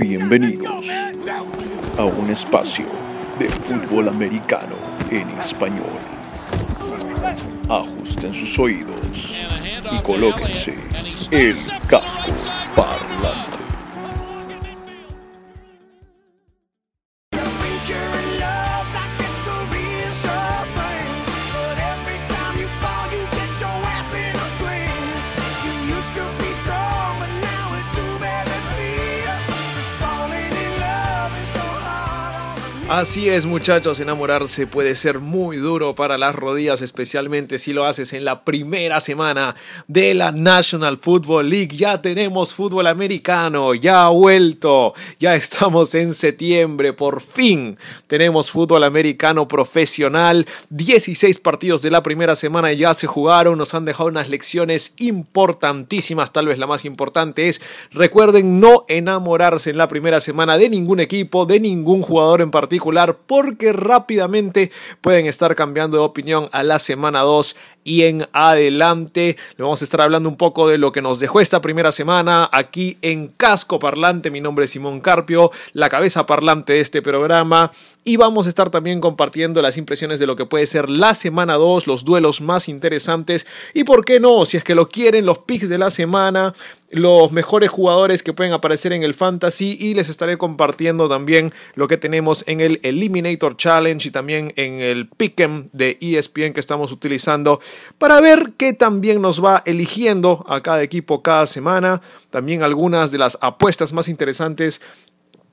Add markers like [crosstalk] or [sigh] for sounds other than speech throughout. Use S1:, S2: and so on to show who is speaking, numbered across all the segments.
S1: Bienvenidos a un espacio de fútbol americano en español. Ajusten sus oídos y colóquense el casco
S2: Así es muchachos, enamorarse puede ser muy duro para las rodillas, especialmente si lo haces en la primera semana de la National Football League. Ya tenemos fútbol americano, ya ha vuelto, ya estamos en septiembre, por fin tenemos fútbol americano profesional. 16 partidos de la primera semana ya se jugaron, nos han dejado unas lecciones importantísimas, tal vez la más importante es, recuerden no enamorarse en la primera semana de ningún equipo, de ningún jugador en particular porque rápidamente pueden estar cambiando de opinión a la semana 2 y en adelante. Vamos a estar hablando un poco de lo que nos dejó esta primera semana aquí en Casco Parlante. Mi nombre es Simón Carpio, la cabeza parlante de este programa. Y vamos a estar también compartiendo las impresiones de lo que puede ser la semana 2, los duelos más interesantes. Y por qué no, si es que lo quieren, los picks de la semana, los mejores jugadores que pueden aparecer en el fantasy y les estaré compartiendo también lo que tenemos en el Eliminator Challenge y también en el Pick'em de ESPN que estamos utilizando para ver qué también nos va eligiendo a cada equipo cada semana. También algunas de las apuestas más interesantes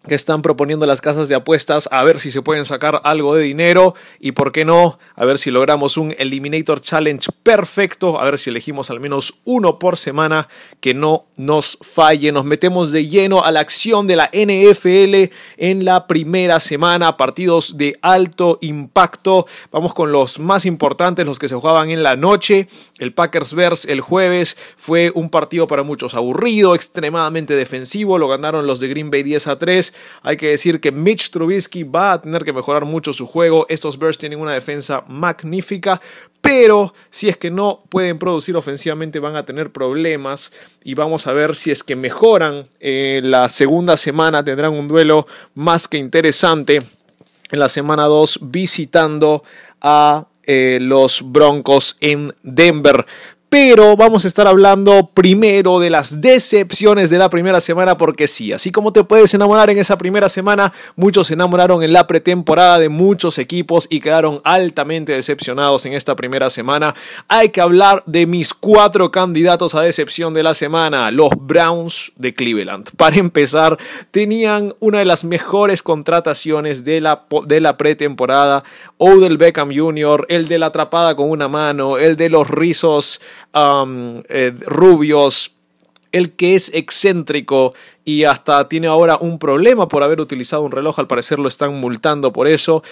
S2: que están proponiendo las casas de apuestas a ver si se pueden sacar algo de dinero y por qué no, a ver si logramos un Eliminator Challenge perfecto, a ver si elegimos al menos uno por semana que no nos falle. Nos metemos de lleno a la acción de la NFL en la primera semana, partidos de alto impacto. Vamos con los más importantes, los que se jugaban en la noche. El Packers Bears el jueves fue un partido para muchos aburrido, extremadamente defensivo, lo ganaron los de Green Bay 10 a 3. Hay que decir que Mitch Trubisky va a tener que mejorar mucho su juego. Estos Bears tienen una defensa magnífica, pero si es que no pueden producir ofensivamente van a tener problemas. Y vamos a ver si es que mejoran. Eh, la segunda semana tendrán un duelo más que interesante. En la semana 2 visitando a eh, los Broncos en Denver pero vamos a estar hablando primero de las decepciones de la primera semana porque sí, así como te puedes enamorar en esa primera semana, muchos se enamoraron en la pretemporada de muchos equipos y quedaron altamente decepcionados en esta primera semana. Hay que hablar de mis cuatro candidatos a decepción de la semana, los Browns de Cleveland. Para empezar, tenían una de las mejores contrataciones de la, de la pretemporada, Odell Beckham Jr., el de la atrapada con una mano, el de los rizos eh, rubios, el que es excéntrico y hasta tiene ahora un problema por haber utilizado un reloj, al parecer lo están multando por eso.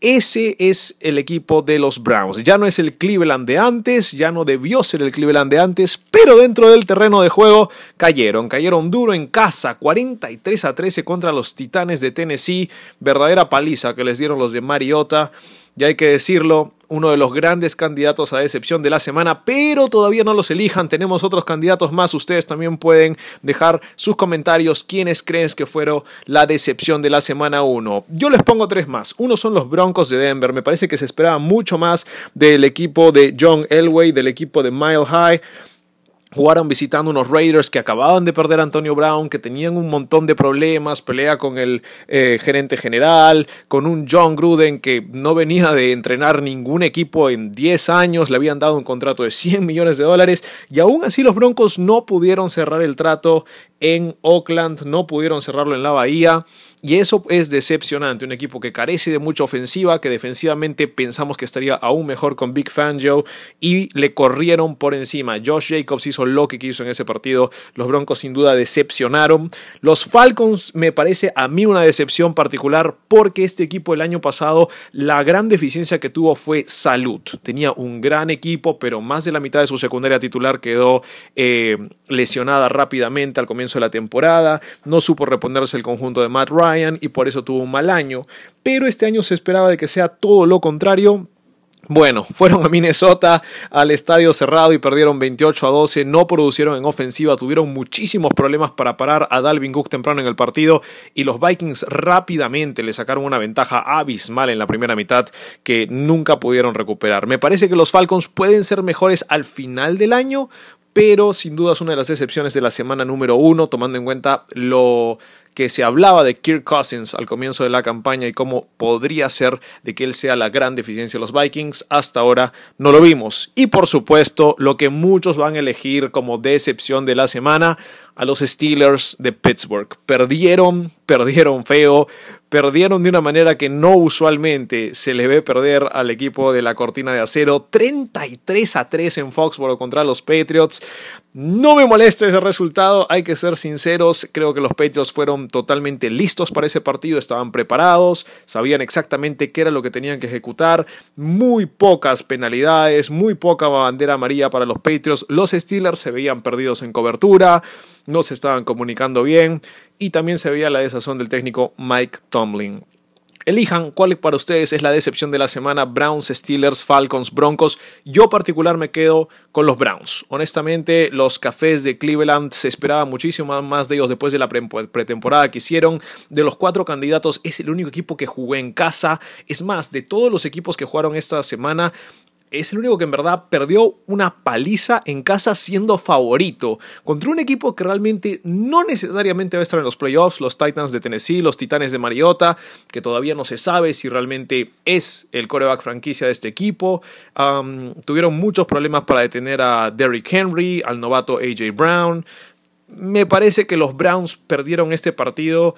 S2: Ese es el equipo de los Browns. Ya no es el Cleveland de antes, ya no debió ser el Cleveland de antes, pero dentro del terreno de juego cayeron, cayeron duro en casa, 43 a 13 contra los Titanes de Tennessee, verdadera paliza que les dieron los de Mariota. Ya hay que decirlo, uno de los grandes candidatos a decepción de la semana, pero todavía no los elijan, tenemos otros candidatos más, ustedes también pueden dejar sus comentarios. Quiénes creen que fueron la decepción de la semana 1. Yo les pongo tres más, uno son los Broncos de Denver, me parece que se esperaba mucho más del equipo de John Elway, del equipo de Mile High, Jugaron visitando unos Raiders que acababan de perder a Antonio Brown, que tenían un montón de problemas, pelea con el eh, gerente general, con un John Gruden que no venía de entrenar ningún equipo en 10 años, le habían dado un contrato de 100 millones de dólares y aún así los Broncos no pudieron cerrar el trato en Oakland, no pudieron cerrarlo en la Bahía. Y eso es decepcionante, un equipo que carece de mucha ofensiva, que defensivamente pensamos que estaría aún mejor con Big Fangio y le corrieron por encima. Josh Jacobs hizo lo que quiso en ese partido, los Broncos sin duda decepcionaron. Los Falcons me parece a mí una decepción particular porque este equipo el año pasado la gran deficiencia que tuvo fue salud. Tenía un gran equipo, pero más de la mitad de su secundaria titular quedó eh, lesionada rápidamente al comienzo de la temporada, no supo reponerse el conjunto de Matt Ryan y por eso tuvo un mal año, pero este año se esperaba de que sea todo lo contrario Bueno, [laughs] fueron a Minnesota al estadio cerrado y perdieron 28 a 12, no producieron en ofensiva, tuvieron muchísimos problemas para parar a Dalvin Cook temprano en el partido y los Vikings rápidamente le sacaron una ventaja abismal en la primera mitad que nunca pudieron recuperar. Me parece que los Falcons pueden ser mejores al final del año, pero sin duda es una de las excepciones de la semana número uno, tomando en cuenta lo que se hablaba de Kirk Cousins al comienzo de la campaña y cómo podría ser de que él sea la gran deficiencia de los Vikings, hasta ahora no lo vimos. Y por supuesto, lo que muchos van a elegir como decepción de la semana, a los Steelers de Pittsburgh. Perdieron, perdieron feo, perdieron de una manera que no usualmente se le ve perder al equipo de la cortina de acero. 33 a 3 en Foxborough contra los Patriots. No me molesta ese resultado, hay que ser sinceros, creo que los Patriots fueron totalmente listos para ese partido, estaban preparados, sabían exactamente qué era lo que tenían que ejecutar, muy pocas penalidades, muy poca bandera amarilla para los Patriots, los Steelers se veían perdidos en cobertura, no se estaban comunicando bien y también se veía la desazón del técnico Mike Tomlin. Elijan cuál para ustedes es la decepción de la semana, Browns, Steelers, Falcons, Broncos. Yo particular me quedo con los Browns. Honestamente, los Cafés de Cleveland se esperaba muchísimo más de ellos después de la pretemporada que hicieron. De los cuatro candidatos es el único equipo que jugó en casa. Es más, de todos los equipos que jugaron esta semana, es el único que en verdad perdió una paliza en casa siendo favorito contra un equipo que realmente no necesariamente va a estar en los playoffs, los Titans de Tennessee, los Titanes de Mariota, que todavía no se sabe si realmente es el coreback franquicia de este equipo. tuvieron muchos problemas para detener a Derrick Henry, al novato AJ Brown. Me parece que los Browns perdieron este partido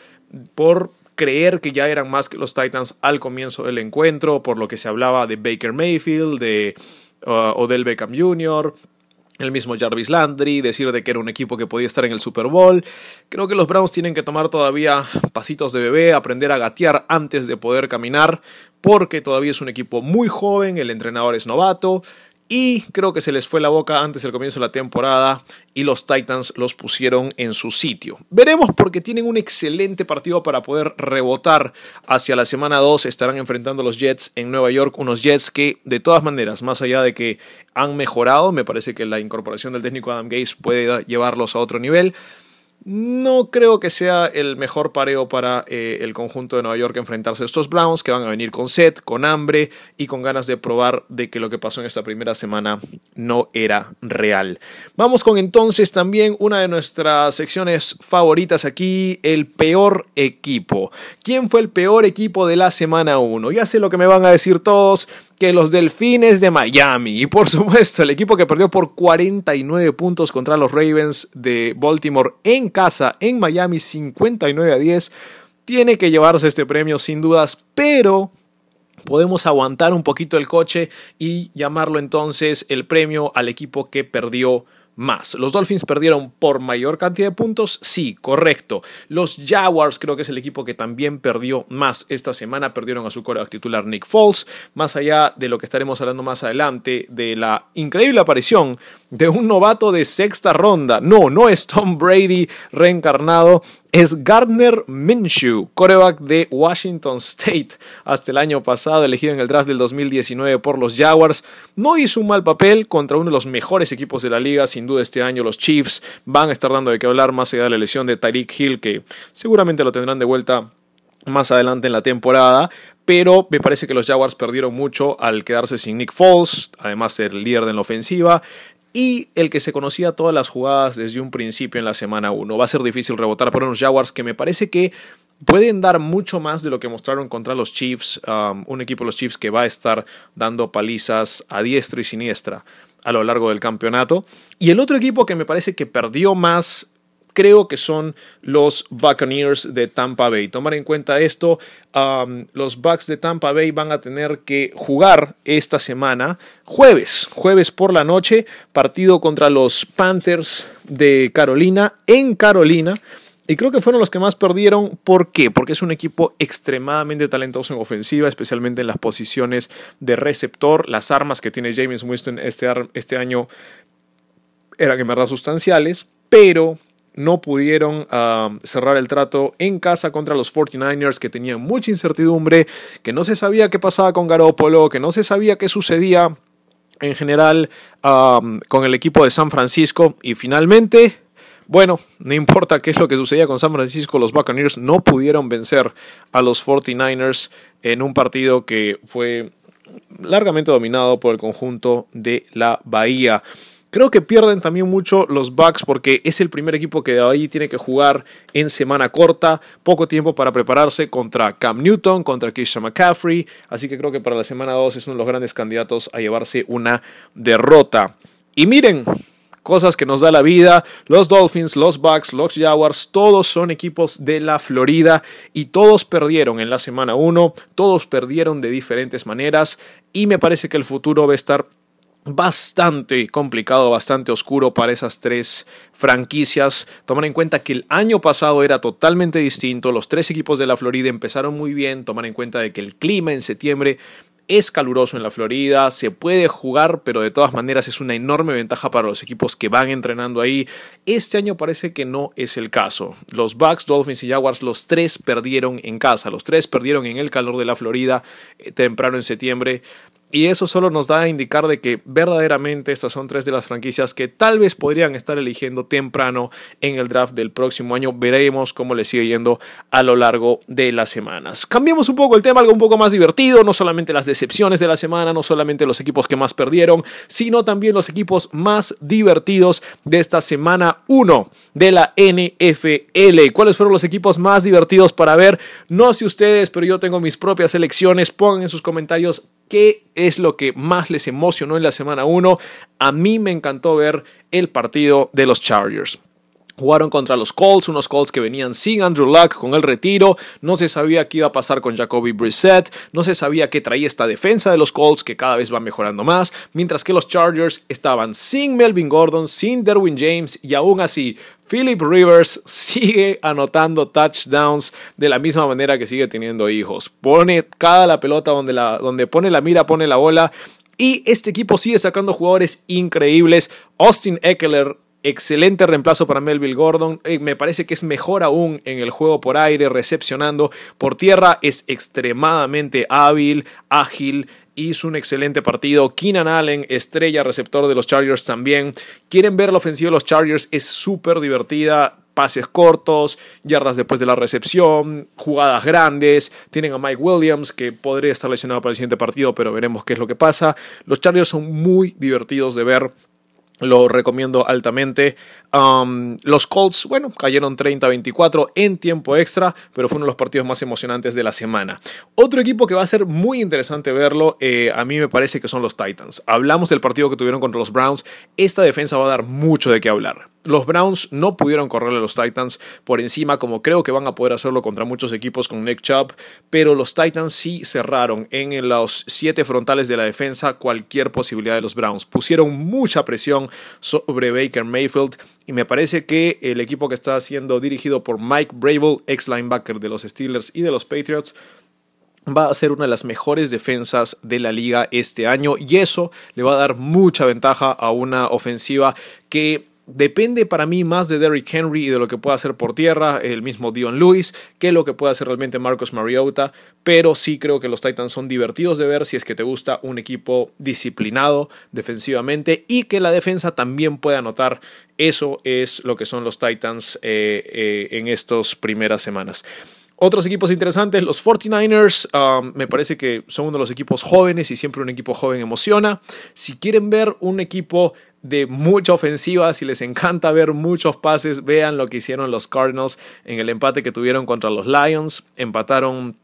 S2: por creer que ya eran más que los Titans al comienzo del encuentro, por lo que se hablaba de Baker Mayfield, de uh, Odell Beckham Jr., el mismo Jarvis Landry, decir de que era un equipo que podía estar en el Super Bowl. Creo que los Browns tienen que tomar todavía pasitos de bebé, aprender a gatear antes de poder caminar, porque todavía es un equipo muy joven, el entrenador es novato, y creo que se les fue la boca antes del comienzo de la temporada y los Titans los pusieron en su sitio. Veremos porque tienen un excelente partido para poder rebotar hacia la semana 2. Estarán enfrentando a los Jets en Nueva York, unos Jets que de todas maneras, más allá de que han mejorado, me parece que la incorporación del técnico Adam Gates puede llevarlos a otro nivel. No creo que sea el mejor pareo para eh, el conjunto de Nueva York enfrentarse a estos Browns que van a venir con sed, con hambre y con ganas de probar de que lo que pasó en esta primera semana no era real. Vamos con entonces también una de nuestras secciones favoritas aquí, el peor equipo. ¿Quién fue el peor equipo de la semana 1? Ya sé lo que me van a decir todos, que los Delfines de Miami. Y por supuesto, el equipo que perdió por 49 puntos contra los Ravens de Baltimore en casa, en Miami, 59 a 10, tiene que llevarse este premio sin dudas, pero podemos aguantar un poquito el coche y llamarlo entonces el premio al equipo que perdió más. ¿Los Dolphins perdieron por mayor cantidad de puntos? Sí, correcto. Los Jaguars creo que es el equipo que también perdió más esta semana. Perdieron a su coreback titular Nick Foles. Más allá de lo que estaremos hablando más adelante, de la increíble aparición de un novato de sexta ronda. No, no es Tom Brady reencarnado, es Gardner Minshew, coreback de Washington State, hasta el año pasado elegido en el draft del 2019 por los Jaguars. No hizo un mal papel contra uno de los mejores equipos de la liga, sin duda este año los Chiefs van a estar dando de qué hablar más allá de la lesión de Tyreek Hill, que seguramente lo tendrán de vuelta más adelante en la temporada, pero me parece que los Jaguars perdieron mucho al quedarse sin Nick Foles, además ser líder de la ofensiva, y el que se conocía todas las jugadas desde un principio en la semana 1. Va a ser difícil rebotar por unos Jaguars que me parece que pueden dar mucho más de lo que mostraron contra los Chiefs, um, un equipo de los Chiefs que va a estar dando palizas a diestra y siniestra a lo largo del campeonato. Y el otro equipo que me parece que perdió más creo que son los Buccaneers de Tampa Bay. Tomar en cuenta esto, los Bucks de Tampa Bay van a tener que jugar esta semana, jueves, jueves por la noche, partido contra los Panthers de Carolina en Carolina. Y creo que fueron los que más perdieron. ¿Por qué? Porque es un equipo extremadamente talentoso en ofensiva, especialmente en las posiciones de receptor. Las armas que tiene James Winston este, este año eran en verdad sustanciales, pero no pudieron ah, cerrar el trato en casa contra los 49ers que tenían mucha incertidumbre, que no se sabía qué pasaba con Garoppolo, que no se sabía qué sucedía en general ah, con el equipo de San Francisco y finalmente bueno, no importa qué es lo que sucedía con San Francisco, los Buccaneers no pudieron vencer a los 49ers en un partido que fue largamente dominado por el conjunto de la Bahía. Creo que pierden también mucho los Bucks porque es el primer equipo que ahí tiene que jugar en semana corta, poco tiempo para prepararse contra Cam Newton, contra Keisha McCaffrey, así que creo que para la semana 2 es uno de los grandes candidatos a llevarse una derrota. Y miren, cosas que nos da la vida. Los Dolphins, los Bucks, los Jaguars, todos son equipos de la Florida y todos perdieron en la semana 1, todos perdieron de diferentes maneras y me parece que el futuro va a estar bastante complicado, bastante oscuro para esas tres franquicias. Tomar en cuenta que el año pasado era totalmente distinto, los tres equipos de la Florida empezaron muy bien, tomar en cuenta de que el clima en septiembre es caluroso en la Florida, se puede jugar, pero de todas maneras es una enorme ventaja para los equipos que van entrenando ahí. Este año parece que no es el caso. Los Bucks, Dolphins y Jaguars, los tres perdieron en casa, los tres perdieron en el calor de la Florida eh, temprano en septiembre. Y eso solo nos da a indicar de que verdaderamente estas son tres de las franquicias que tal vez podrían estar eligiendo temprano en el draft del próximo año. Veremos cómo les sigue yendo a lo largo de las semanas. Cambiemos un poco el tema, algo un poco más divertido, no solamente las decepciones de la semana, no solamente los equipos que más perdieron, sino también los equipos más divertidos de esta semana 1 de la NFL. ¿Cuáles fueron los equipos más divertidos para ver? No sé ustedes, pero yo tengo mis propias elecciones. Pongan en sus comentarios qué es lo que más les emocionó en la semana 1. A mí me encantó ver el partido de los Chargers. Jugaron contra los Colts, unos Colts que venían sin Andrew Luck con el retiro. No se sabía qué iba a pasar con Jacoby Brissett. No se sabía qué traía esta defensa de los Colts que cada vez va mejorando más. Mientras que los Chargers estaban sin Melvin Gordon, sin Derwin James y aún así Philip Rivers [laughs] sigue anotando touchdowns de la misma manera que sigue teniendo hijos. Pone cada la pelota donde, la, donde pone la mira, pone la bola. Y este equipo sigue sacando jugadores increíbles. Austin Eckler excelente reemplazo para Melville Gordon. Eh, me parece que es mejor aún en el juego por aire, recepcionando. Por tierra es extremadamente hábil, ágil hizo un excelente partido. Keenan Allen, estrella receptor de los Chargers también. Quieren ver la ofensiva de los Chargers, es súper divertida. Pases cortos, yardas después de la recepción, jugadas grandes. Tienen a Mike Williams, que podría estar lesionado para el siguiente partido, pero veremos qué es lo que pasa. Los Chargers son muy divertidos de ver lo recomiendo altamente. Um, los Colts, bueno, cayeron 30-24 en tiempo extra, pero fue uno de los partidos más emocionantes de la semana. Otro equipo que va a ser muy interesante verlo, eh, a mí me parece que son los Titans. Hablamos del partido que tuvieron contra los Browns. Esta defensa va a dar mucho de qué hablar. Los Browns no pudieron correrle a los Titans por encima, como creo que van a poder hacerlo contra muchos equipos con Nick Chubb, pero los Titans sí cerraron en los siete frontales de la defensa cualquier posibilidad de los Browns. Pusieron mucha presión sobre Baker Mayfield y me parece que el equipo que está siendo dirigido por Mike Brable, ex linebacker de los Steelers y de los Patriots, va a ser una de las mejores defensas de la liga este año y eso le va a dar mucha ventaja a una ofensiva que depende para mí más de Derrick Henry y de lo que pueda hacer por tierra el mismo Dion Lewis que lo que pueda hacer realmente Marcus Mariota, pero sí creo que los Titans son divertidos de ver si es que te gusta un equipo disciplinado defensivamente y que la defensa también puede anotar. Eso es lo que son los Titans eh, eh, en estas primeras semanas. Otros equipos interesantes, los 49ers, um, me parece que son uno de los equipos jóvenes y siempre un equipo joven emociona. Si quieren ver un equipo de mucha ofensiva, si les encanta ver muchos pases, vean lo que hicieron los Cardinals en el empate que tuvieron contra los Lions. Empataron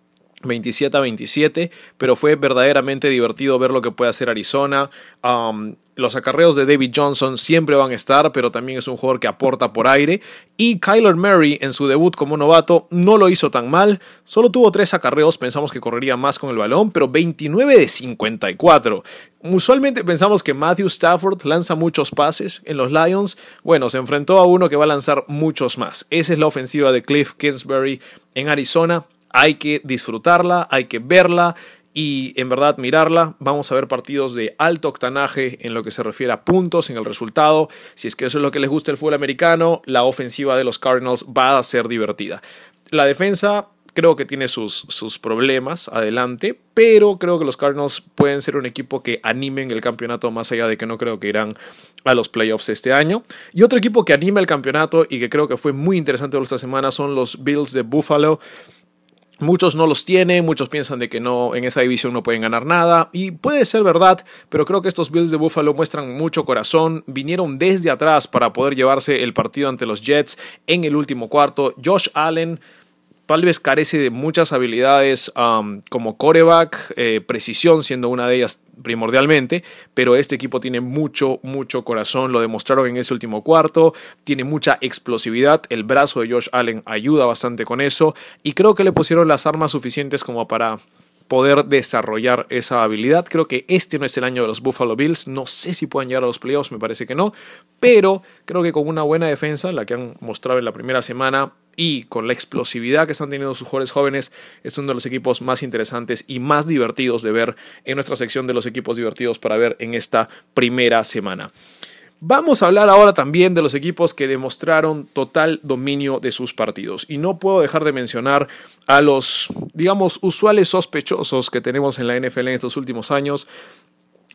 S2: 27 a 27, pero fue verdaderamente divertido ver lo que puede hacer Arizona. Um, los acarreos de David Johnson siempre van a estar, pero también es un jugador que aporta por aire. Y Kyler Murray en su debut como novato no lo hizo tan mal, solo tuvo tres acarreos, pensamos que correría más con el balón, pero 29 de 54. Usualmente pensamos que Matthew Stafford lanza muchos pases en los Lions. Bueno, se enfrentó a uno que va a lanzar muchos más. Esa es la ofensiva de Cliff Kingsbury en Arizona hay que disfrutarla, hay que verla y en verdad mirarla. Vamos a ver partidos de alto octanaje en lo que se refiere a puntos, en el resultado. Si es que eso es lo que les gusta el fútbol americano, la ofensiva de los Cardinals va a ser divertida. La defensa creo que tiene sus, sus problemas adelante, pero creo que los Cardinals pueden ser un equipo que animen el campeonato más allá de que no creo que irán a los playoffs este año. Y otro equipo que anima el campeonato y que creo que fue muy interesante esta semana son los Bills de Buffalo. Muchos no los tienen, muchos piensan de que no en esa división no pueden ganar nada y puede ser verdad, pero creo que estos Bills de Buffalo muestran mucho corazón, vinieron desde atrás para poder llevarse el partido ante los Jets en el último cuarto. Josh Allen tal carece de muchas habilidades como coreback, eh, precisión siendo una de ellas primordialmente, pero este equipo tiene mucho, mucho corazón, lo demostraron en ese último cuarto, tiene mucha explosividad, el brazo de Josh Allen ayuda bastante con eso y creo que le pusieron las armas suficientes como para poder desarrollar esa habilidad. Creo que este no es el año de los Buffalo Bills. No sé si puedan llegar a los playoffs, me parece que no. Pero creo que con una buena defensa, la que han mostrado en la primera semana, y con la explosividad que están teniendo sus jugadores jóvenes, es uno de los equipos más interesantes y más divertidos de ver en nuestra sección de los equipos divertidos para ver en esta primera semana. Vamos a hablar ahora también de los equipos que demostraron total dominio de sus partidos. Y no puedo dejar de mencionar a los, digamos, usuales sospechosos que tenemos en la NFL en estos últimos años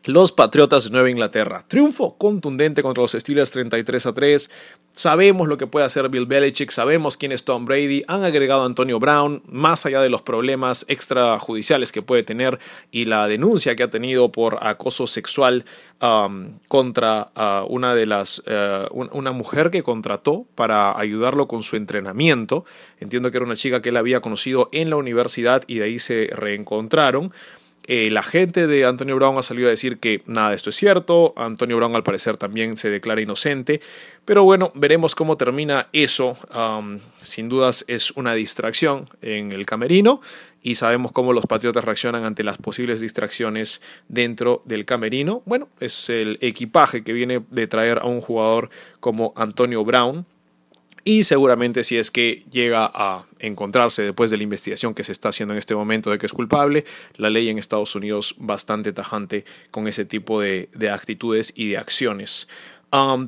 S2: los Patriotas de Nueva Inglaterra. Triunfo contundente contra los Steelers 33 a 3. Sabemos lo que puede hacer Bill Belichick, sabemos quién es Tom Brady. Han agregado a Antonio Brown, más allá de los problemas extrajudiciales que puede tener y la denuncia que ha tenido por acoso sexual um, contra uh, una de las uh, una mujer que contrató para ayudarlo con su entrenamiento. Entiendo que era una chica que él había conocido en la universidad y de ahí se reencontraron. Eh, la gente de Antonio Brown ha salido a decir que nada de esto es cierto. Antonio Brown al parecer también se declara inocente. Pero bueno, veremos cómo termina eso. sin dudas es una distracción en el camerino y sabemos cómo los patriotas reaccionan ante las posibles distracciones dentro del camerino. Bueno, es el equipaje que viene de traer a un jugador como Antonio Brown y seguramente si es que llega a encontrarse después de la investigación que se está haciendo en este momento de que es culpable, la ley en Estados Unidos bastante tajante con ese tipo de, actitudes y de acciones.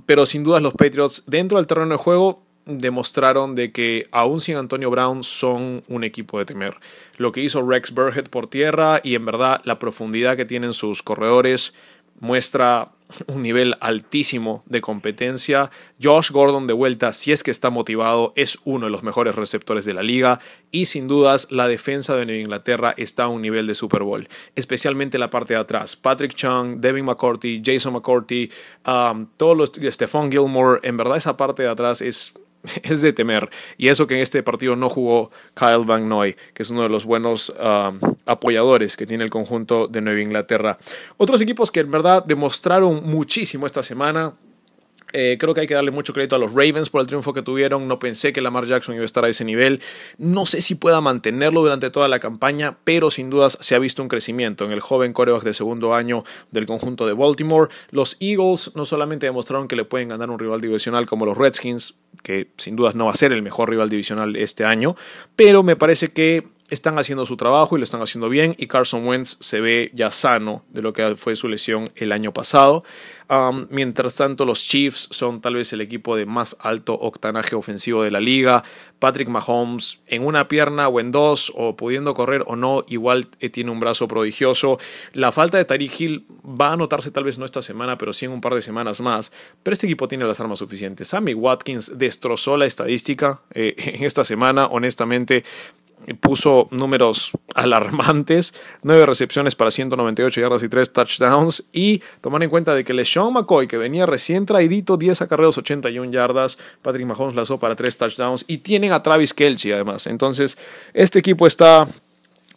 S2: Pero sin dudas los Patriots dentro del terreno de juego demostraron de que aún sin Antonio Brown son un equipo de temer. Lo que hizo Rex Burhead por tierra y en verdad la profundidad que tienen sus corredores muestra un nivel altísimo de competencia. Josh Gordon de vuelta, si es que está motivado, es uno de los mejores receptores de la liga y sin dudas la defensa de Nueva Inglaterra está a un nivel de Super Bowl, especialmente la parte de atrás. Patrick Chung, Devin McCourty, Jason McCourty, um, todos los, Stephon Gilmore, en verdad esa parte de atrás es [laughs] es de temer. Y eso que en este partido no jugó Kyle Van Noy, que es uno de los buenos um, apoyadores que tiene el conjunto de Nueva Inglaterra. Otros equipos que en verdad demostraron muchísimo esta semana. Eh, creo que hay que darle mucho crédito a los Ravens por el triunfo que tuvieron. No pensé que Lamar Jackson iba a estar a ese nivel. No sé si pueda mantenerlo durante toda la campaña, pero sin dudas se ha visto un crecimiento en el joven coreback de segundo año del conjunto de Baltimore. Los Eagles no solamente demostraron que le pueden ganar un rival divisional como los Redskins, que sin dudas no va a ser el mejor rival divisional este año, pero me parece que están haciendo su trabajo y lo están haciendo bien y Carson Wentz se ve ya sano de lo que fue su lesión el año pasado. Um, mientras tanto, los Chiefs son tal vez el equipo de más alto octanaje ofensivo de la liga. Patrick Mahomes en una pierna o en dos, o pudiendo correr o no, igual eh, tiene un brazo prodigioso. La falta de Tariq Hill va a notarse tal vez no esta semana, pero sí en un par de semanas más. Pero este equipo tiene las armas suficientes. Sammy Watkins destrozó la estadística eh, [laughs] en esta semana, honestamente puso números [laughs] alarmantes, nueve recepciones para 198 yardas y tres touchdowns y tomar en cuenta de que LeSean McCoy que venía recién traidito 10 acarreos 81 yardas, Patrick Mahomes lanzó para tres touchdowns y tienen a Travis Kelce además. Entonces, este equipo está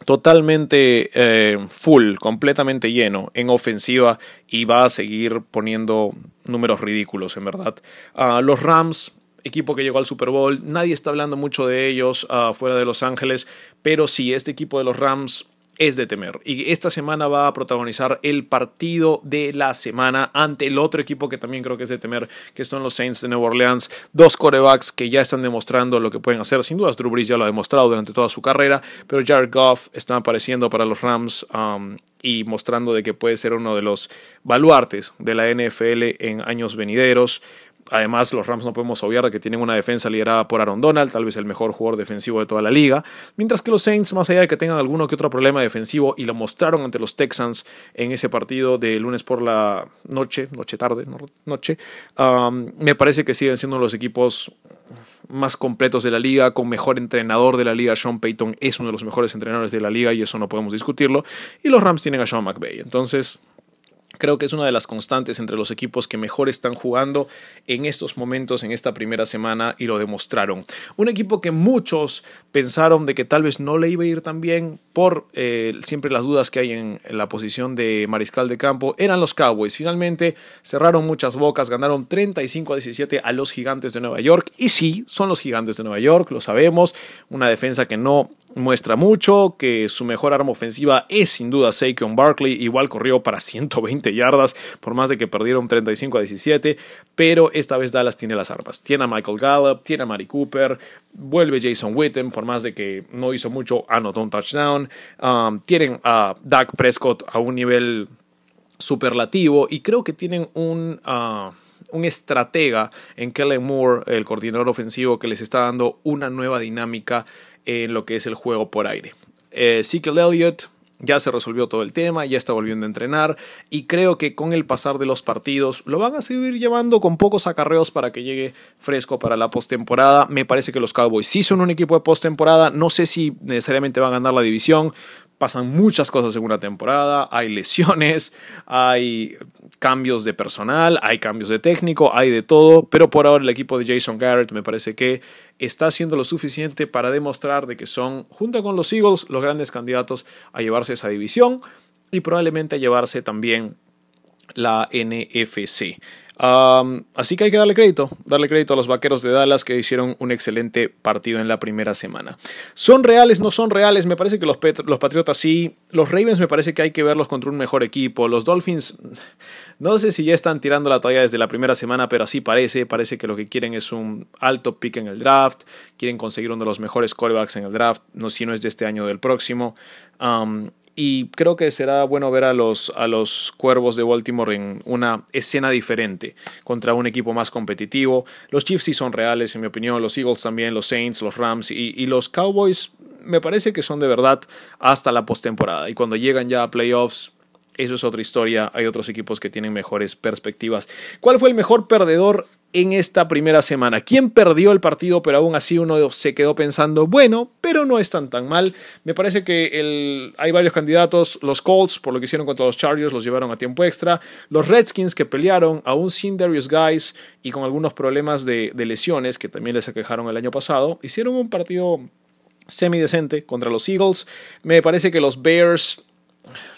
S2: totalmente eh, full, completamente lleno en ofensiva y va a seguir poniendo números ridículos en verdad. Ah, los Rams equipo que llegó al Super Bowl. Nadie está hablando mucho de ellos uh, fuera de Los Ángeles, pero sí, este equipo de los Rams es de temer. Y esta semana va a protagonizar el partido de la semana ante el otro equipo que también creo que es de temer, que son los Saints de Nueva Orleans. Dos corebacks que ya están demostrando lo que pueden hacer. Sin duda, Drew Brees ya lo ha demostrado durante toda su carrera, pero Jared Goff está apareciendo para los Rams. Um, y mostrando de que puede ser uno de los baluartes de la NFL en años venideros. Además, los Rams no podemos obviar de que tienen una defensa liderada por Aaron Donald, tal vez el mejor jugador defensivo de toda la liga, mientras que los Saints, más allá de que tengan alguno que otro problema defensivo, y lo mostraron ante los Texans en ese partido de lunes por la noche, noche tarde, noche, um, me parece que siguen siendo los equipos más completos de la liga, con mejor entrenador de la liga. Sean Payton es uno de los mejores entrenadores de la liga y eso no podemos discutirlo. Y los Rams tienen a Sean McVay. Entonces, Creo que es una de las constantes entre los equipos que mejor están jugando en estos momentos, en esta primera semana, y lo demostraron. Un equipo que muchos pensaron de que tal vez no le iba a ir tan bien por eh, siempre las dudas que hay en, la posición de mariscal de campo, eran los Cowboys. Finalmente cerraron muchas bocas, ganaron 35 a 17 a los gigantes de Nueva York. Y sí, son los gigantes de Nueva York, lo sabemos. Una defensa que no muestra mucho, que su mejor arma ofensiva es sin duda Saquon Barkley, igual corrió para [laughs] 120 yardas, por más de que perdieron 35 a 17, pero esta vez Dallas tiene las armas. Tiene a Michael Gallup, tiene a Mari Cooper, vuelve Jason Witten, por más de que no hizo mucho, anotó un touchdown. Um, tienen a Dak Prescott a un nivel superlativo y creo que tienen un... Uh, un estratega en Kellen Moore, el coordinador ofensivo, que les está dando una nueva dinámica en lo que es el juego por aire. Eh, Elliott ya se resolvió todo el tema, ya está volviendo a entrenar y creo que con el pasar de los partidos lo van a seguir llevando con pocos acarreos para que llegue fresco para la postemporada. Me parece que los Cowboys sí son un equipo de postemporada, no sé si necesariamente van a ganar la división, pasan muchas cosas en una temporada, hay lesiones, [laughs] hay cambios de personal, hay cambios de técnico, hay de todo, pero por ahora el equipo de Jason Garrett me parece que está haciendo lo suficiente para demostrar de que son, junto con los Eagles, los grandes candidatos a llevarse esa división y probablemente a llevarse también la NFC así que hay que darle crédito, darle crédito a los vaqueros de Dallas que hicieron un excelente partido en la primera semana. ¿Son reales? ¿No son reales? Me parece que los, los Patriotas sí. Los Ravens me parece que hay que verlos contra un mejor equipo. Los Dolphins, [laughs] no sé si ya están tirando la toalla desde la primera semana, pero así parece. Parece que lo que quieren es un alto pick en el draft. Quieren conseguir uno de los mejores quarterbacks en el draft. No si no es de este año del próximo y creo que será bueno ver a los, a los Cuervos de Baltimore en una escena diferente contra un equipo más competitivo. Los Chiefs sí son reales, en mi opinión, los Eagles también, los Saints, los Rams y, y los Cowboys me parece que son de verdad hasta la postemporada. Y cuando llegan ya a playoffs, eso es otra historia. Hay otros equipos que tienen mejores perspectivas. ¿Cuál fue el mejor perdedor en esta primera semana. ¿Quién perdió el partido? Pero aún así uno se quedó pensando, bueno, pero no están tan mal. Me parece que el, hay varios candidatos. Los Colts, por lo que hicieron contra los Chargers, los llevaron a tiempo extra. Los Redskins, que pelearon aún sin Darius Guys y con algunos problemas de, de lesiones, que también les aquejaron el año pasado, hicieron un partido semidecente contra los Eagles. Me parece que los Bears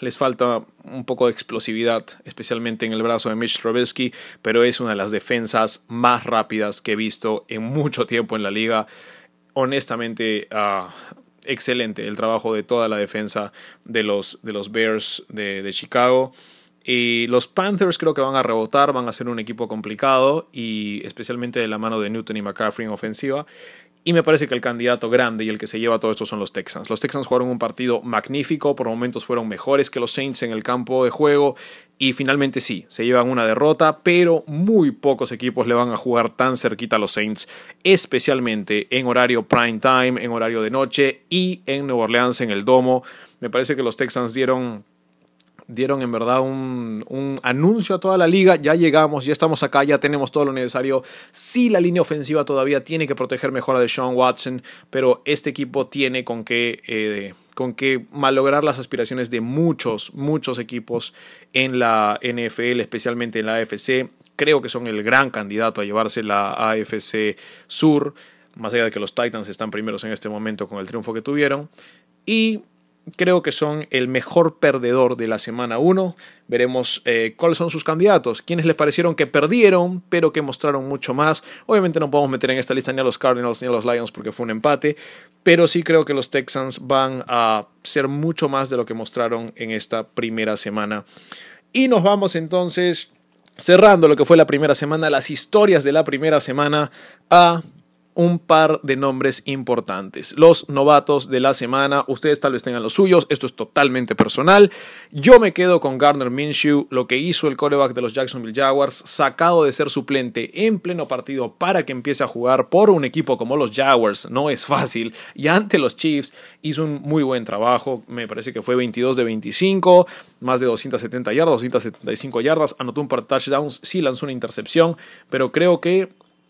S2: les falta un poco de explosividad, especialmente en el brazo de Mitch Trubisky, pero es una de las defensas más rápidas que he visto en mucho tiempo en la liga. Honestamente, ah, excelente el trabajo de toda la defensa de los, de los Bears de, de Chicago. Y los Panthers creo que van a rebotar, van a ser un equipo complicado y especialmente de la mano de Newton y McCaffrey en ofensiva. Y me parece que el candidato grande y el que se lleva todo esto son los Texans. Los Texans jugaron un partido magnífico, por momentos fueron mejores que los Saints en el campo de juego y finalmente sí, se llevan una derrota, pero muy pocos equipos le van a jugar tan cerquita a los Saints, especialmente en horario prime time, en horario de noche y en Nueva Orleans en el domo. Me parece que los Texans dieron dieron en verdad un, un, anuncio a toda la liga, ya llegamos, ya estamos acá, ya tenemos todo lo necesario. Sí, la línea ofensiva todavía tiene que proteger mejor a Deshaun Watson, pero este equipo tiene con qué... Eh, con que malograr las aspiraciones de muchos, muchos equipos en la NFL, especialmente en la AFC. Creo que son el gran candidato a llevarse la AFC Sur, más allá de que los Titans están primeros en este momento con el triunfo que tuvieron. Y creo que son el mejor perdedor de la semana 1. Veremos eh, cuáles son sus candidatos, quienes les parecieron que perdieron, pero que mostraron mucho más. Obviamente no podemos meter en esta lista ni a los Cardinals ni a los Lions porque fue un empate, pero sí creo que los Texans van a ser mucho más de lo que mostraron en esta primera semana. Y nos vamos entonces, cerrando lo que fue la primera semana, las historias de la primera semana, a un par de nombres importantes. Los novatos de la semana, ustedes tal vez tengan los suyos, esto es totalmente personal. Yo me quedo con Gardner Minshew, lo que hizo el coreback de los Jacksonville Jaguars, sacado de ser suplente en pleno partido para que empiece a jugar por un equipo como los Jaguars, no es fácil, y ante los Chiefs hizo un muy buen trabajo, me parece que fue 22 de 25, más de 270 yardas, 275 yardas, anotó un par de touchdowns, sí lanzó una intercepción, pero creo que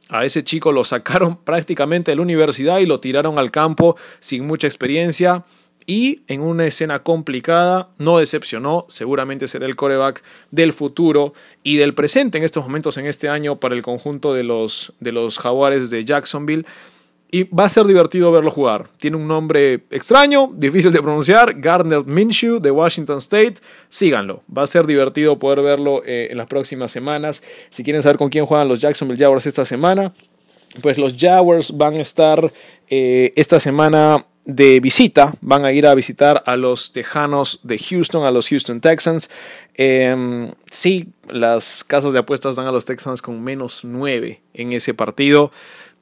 S2: a ese chico lo sacaron [laughs] prácticamente de la universidad y lo tiraron al campo sin mucha experiencia. Y en una escena complicada no decepcionó, seguramente será el coreback del futuro y del presente en estos momentos en este año para el conjunto de los, de los jaguares de Jacksonville y va a ser divertido verlo jugar. Tiene un nombre extraño, difícil de pronunciar, Gardner Minshew de Washington State. Síganlo, va a ser divertido poder verlo eh, en las próximas semanas. Si quieren saber con quién juegan los Jacksonville Jaguars esta semana, pues los Jaguars van a estar eh, esta semana de visita, van a ir a visitar a los Tejanos de Houston, a los Houston Texans. Em, sí, las casas de apuestas dan a los Texans con menos 9 en ese partido.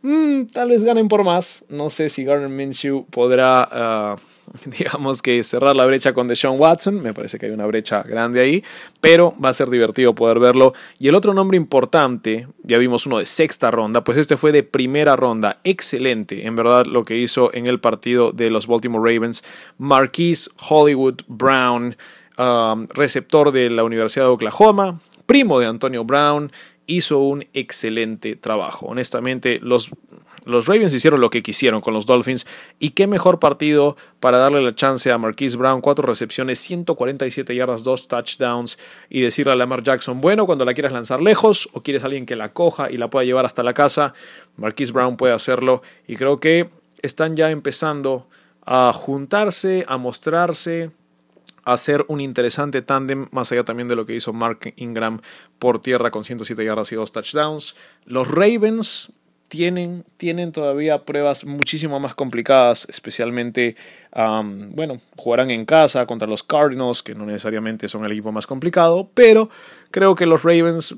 S2: Mm, tal vez ganen por más. No sé si Gardner Minshew podrá, ah, [laughs] digamos que cerrar la brecha con Deshaun Watson. Me parece que hay una brecha grande ahí, pero va a ser divertido poder verlo. Y el otro nombre importante, ya vimos uno de sexta ronda, pues este fue de primera ronda. Excelente, en verdad, lo que hizo en el partido de los Baltimore Ravens. Marquise Hollywood Brown, ah, receptor de la Universidad de Oklahoma, primo de Antonio Brown hizo un excelente trabajo. Honestamente, los, los Ravens hicieron lo que quisieron con los Dolphins y qué mejor partido para darle la chance a Marquise Brown, cuatro recepciones, 147 yardas, dos touchdowns y decirle a Lamar Jackson, bueno, cuando la quieras lanzar lejos o quieres alguien que la coja y la pueda llevar hasta la casa, Marquise Brown puede hacerlo y creo que están ya empezando a juntarse, a mostrarse hacer un interesante tándem, más allá también de lo que hizo Mark Ingram por tierra con 107 yardas y dos touchdowns. Los Ravens tienen, tienen todavía pruebas muchísimo más complicadas, especialmente, bueno, jugarán en casa contra los Cardinals, que no necesariamente son el equipo más complicado, pero creo que los Ravens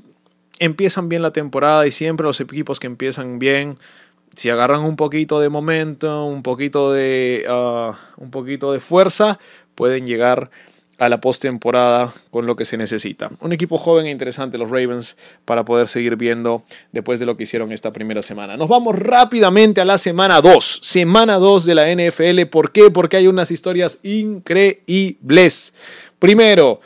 S2: empiezan bien la temporada y siempre los equipos que empiezan bien si agarran un poquito de momento, un poquito de, ah, un poquito de fuerza, pueden llegar a la postemporada con lo que se necesita. Un equipo joven e interesante, los Ravens, para poder seguir viendo después de lo que hicieron esta primera semana. Nos vamos rápidamente a la semana 2. Semana 2 de la NFL. ¿Por qué? Porque hay unas historias increíbles. Primero,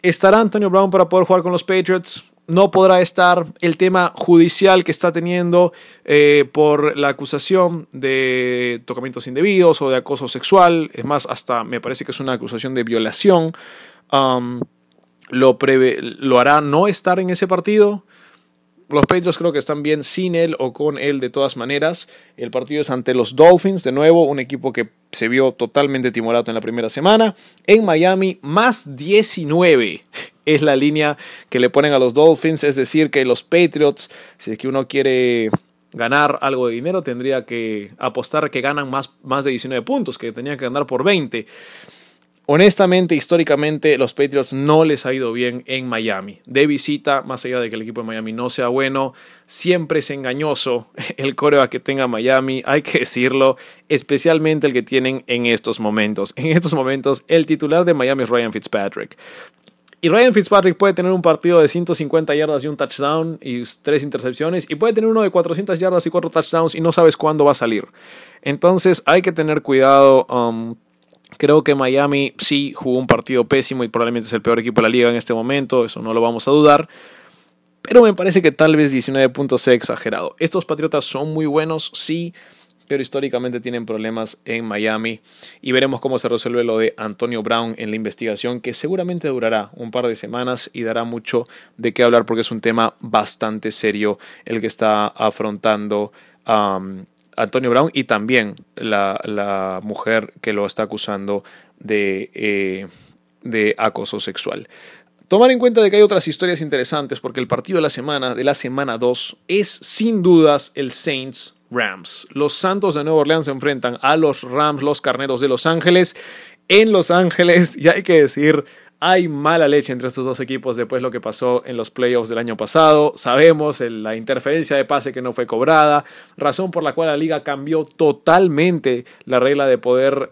S2: ¿estará Antonio Brown para poder jugar con los Patriots? No podrá estar el tema judicial que está teniendo eh, por la acusación de tocamientos indebidos o de acoso sexual. Es más, hasta me parece que es una acusación de violación. lo, lo hará no estar en ese partido. Los Patriots creo que están bien sin él o con él de todas maneras. El partido es ante los Dolphins, de nuevo, un equipo que se vio totalmente timorato en la primera semana. En Miami, más 19 es la línea que le ponen a los Dolphins. Es decir, que los Patriots, si es que uno quiere ganar algo de dinero, tendría que apostar que ganan más, más de 19 puntos, que tenían que ganar por 20. Honestamente, históricamente, los Patriots no les ha ido bien en Miami. De visita, más allá de que el equipo de Miami no sea bueno, siempre es engañoso [laughs] el coreback que tenga Miami, hay que decirlo, especialmente el que tienen en estos momentos. En estos momentos, el titular de Miami es Ryan Fitzpatrick. Y Ryan Fitzpatrick puede tener un partido de 150 yardas y un touchdown y tres intercepciones, y puede tener uno de 400 yardas y cuatro touchdowns y no sabes cuándo va a salir. Entonces hay que tener cuidado. Um, Creo que Miami sí jugó un partido pésimo y probablemente es el peor equipo de la liga en este momento, eso no lo vamos a dudar. Pero me parece que tal vez 19 puntos sea exagerado. Estos Patriotas son muy buenos, sí, pero históricamente tienen problemas en Miami y veremos cómo se resuelve lo de Antonio Brown en la investigación que seguramente durará un par de semanas y dará mucho de qué hablar porque es un tema bastante serio el que está afrontando um, Antonio Brown y también la, mujer que lo está acusando de, eh, de acoso sexual. Tomar en cuenta de que hay otras historias interesantes porque el partido de la semana, de la semana 2, es sin dudas el Saints Rams. Los Santos de Nueva Orleans se enfrentan a los Rams, los Carneros de Los Ángeles. En Los Ángeles, [laughs] ya hay que decir, hay mala leche entre estos dos equipos después de lo que pasó en los playoffs del año pasado. Sabemos la interferencia de pase que no fue cobrada, razón por la cual la liga cambió totalmente la regla de poder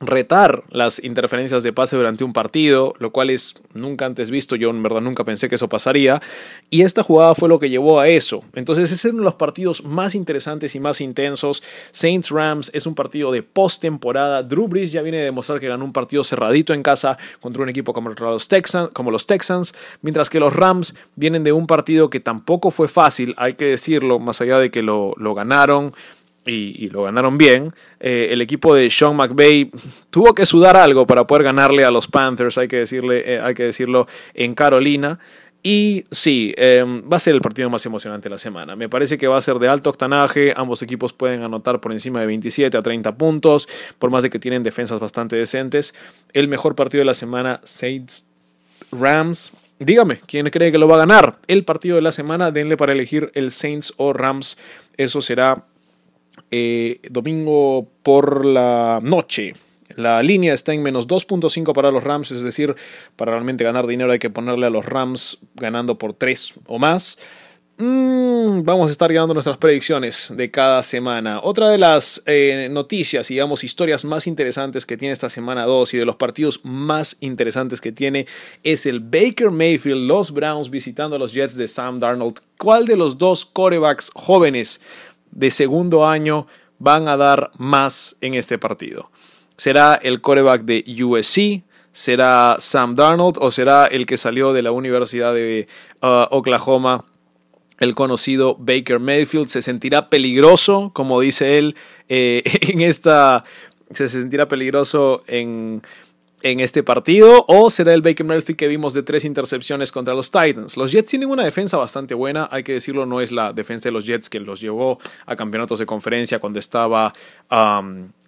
S2: retar las interferencias de pase durante un partido, lo cual es nunca antes visto, yo en verdad nunca pensé que eso pasaría, y esta jugada fue lo que llevó a eso. Entonces ese es uno de los partidos más interesantes y más intensos. Saints Rams es un partido de postemporada. Drew Brees ya viene a demostrar que ganó un partido cerradito en casa contra un equipo como los Texans, como los Texans, mientras que los Rams vienen de un partido que tampoco fue fácil, hay que decirlo, más allá de que lo, lo ganaron y, lo ganaron bien. Eh, el equipo de Sean McVay [laughs] tuvo que sudar algo para poder ganarle a los Panthers, hay que, decirle, eh, hay que decirlo, en Carolina. Y sí, em, va a ser el partido más emocionante de la semana. Me parece que va a ser de alto octanaje. Ambos equipos pueden anotar por encima de 27 a 30 puntos, por más de que tienen defensas bastante decentes. El mejor partido de la semana, Saints Rams. Dígame, ¿quién cree que lo va a ganar? El partido de la semana, denle para elegir el Saints o Rams. Eso será eh, domingo por la noche. La línea está en menos 2.5 para los Rams, es decir, para realmente ganar dinero hay que ponerle a los Rams ganando por 3 o más. Mm, vamos a estar llevando nuestras predicciones de cada semana. Otra de las eh, noticias, digamos, historias más interesantes que tiene esta semana 2 y de los partidos más interesantes que tiene es el Baker Mayfield, los Browns visitando a los Jets de Sam Darnold. ¿Cuál de los dos corebacks jóvenes de segundo año van a dar más en este partido. ¿Será el coreback de USC? ¿Será Sam Darnold o será el que salió de la Universidad de uh, Oklahoma, el conocido Baker Mayfield? ¿Se sentirá peligroso, como dice él, eh, [laughs] en esta... Se sentirá peligroso en en este partido o será el Baker Murphy que vimos de tres intercepciones contra los Titans. Los Jets tienen una defensa bastante buena, hay que decirlo, no es la defensa de los Jets que los llevó a campeonatos de conferencia cuando estaba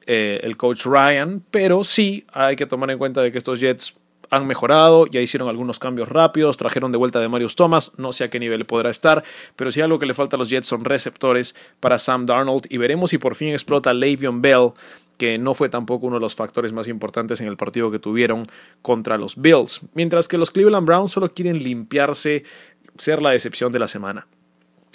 S2: eh, el coach Ryan, pero sí hay que tomar en cuenta de que estos Jets han mejorado, ya hicieron algunos cambios rápidos, trajeron de vuelta de Marius Thomas, no sé a qué nivel podrá estar, pero si algo que le falta a los Jets son receptores para Sam Darnold y veremos si por fin explota Le'Veon Bell que no fue tampoco uno de los factores más importantes en el partido que tuvieron contra los Bills. Mientras que los Cleveland Browns solo quieren limpiarse, ser la decepción de la semana.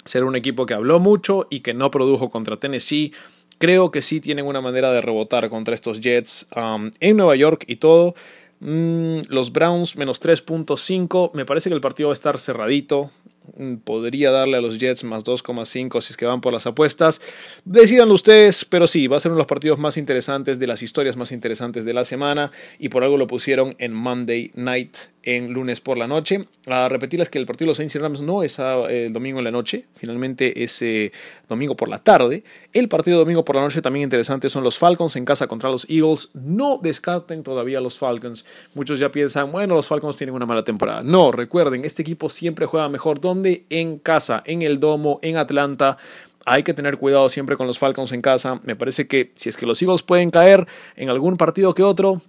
S2: Ser un equipo que habló mucho y que no produjo contra Tennessee. Creo que sí tienen una manera de rebotar contra estos Jets um, en Nueva York y todo. Mm, los Browns menos 3.5. Me parece que el partido va a estar cerradito. Mm, podría darle a los Jets más 2,5 si es que van por las apuestas. Decidanlo ustedes, pero sí, va a ser uno de los partidos más interesantes, de las historias más interesantes de la semana y por algo lo pusieron en Monday Night en lunes por la noche. A repetirles que el partido de los Saints y Rams no es el eh, domingo en la noche, finalmente es eh, domingo por la tarde. El partido de domingo por la noche también interesante son los Falcons en casa contra los Eagles. No descarten todavía los Falcons. Muchos ya piensan, bueno, los Falcons tienen una mala temporada. No, recuerden, este equipo siempre juega mejor donde en casa, en el domo, en Atlanta. Hay que tener cuidado siempre con los Falcons en casa. Me parece que si es que los Eagles pueden caer en algún partido que otro,